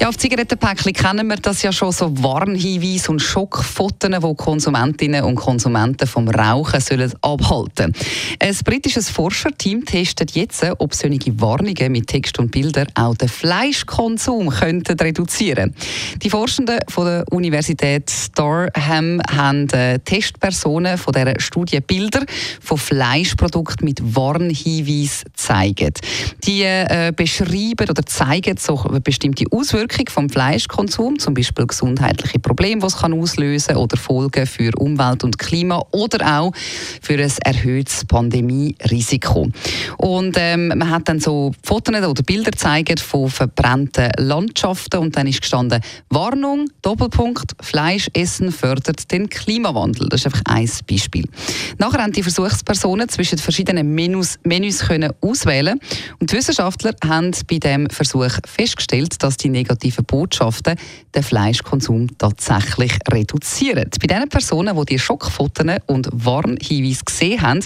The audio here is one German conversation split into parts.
ja, auf Zigarettenpäckchen kennen wir das ja schon, so Warnhinweise und Schockfotos, die Konsumentinnen und Konsumenten vom Rauchen sollen abhalten Ein britisches Forscherteam testet jetzt, ob solche Warnungen mit Text und Bildern auch den Fleischkonsum könnten reduzieren Die Forschenden von der Universität Durham haben äh, Testpersonen von dieser Studie Bilder von Fleischprodukten mit Warnhinweisen gezeigt. Die äh, beschreiben oder zeigen so bestimmte Auswirkungen Wirkung vom Fleischkonsum, zum Beispiel gesundheitliche Probleme, die es kann auslösen oder Folgen für Umwelt und Klima oder auch für ein erhöhtes Pandemierisiko. Und ähm, man hat dann so Fotos oder Bilder gezeigt von verbrannten Landschaften und dann ist gestanden Warnung Doppelpunkt Fleisch essen fördert den Klimawandel. Das ist einfach ein Beispiel. Nachher haben die Versuchspersonen zwischen verschiedenen Menüs, Menüs können auswählen und die Wissenschaftler haben bei dem Versuch festgestellt, dass die negativen negativen Botschaften den Fleischkonsum tatsächlich reduzieren. Bei den Personen, die die Schockfotos und Warnhinweise gesehen haben,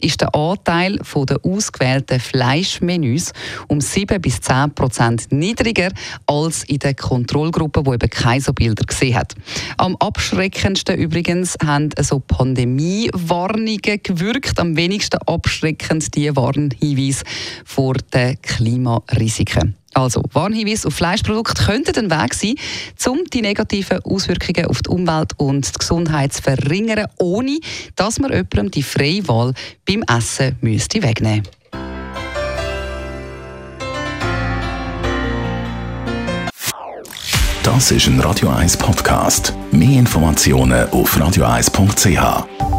ist der Anteil der ausgewählten Fleischmenüs um 7 bis 10 Prozent niedriger als in der Kontrollgruppe, die eben keine so Bilder gesehen hat. Am abschreckendsten übrigens haben so Pandemie-Warnungen gewirkt, am wenigsten abschreckend die Warnhinweise vor den Klimarisiken. Also, Warnhinweise auf Fleischprodukte könnten ein Weg sein, um die negativen Auswirkungen auf die Umwelt und die Gesundheit zu verringern, ohne dass man jemandem die freie Wahl beim Essen müsste wegnehmen müsste. Das ist ein Radio 1 Podcast. Mehr Informationen auf radio1.ch.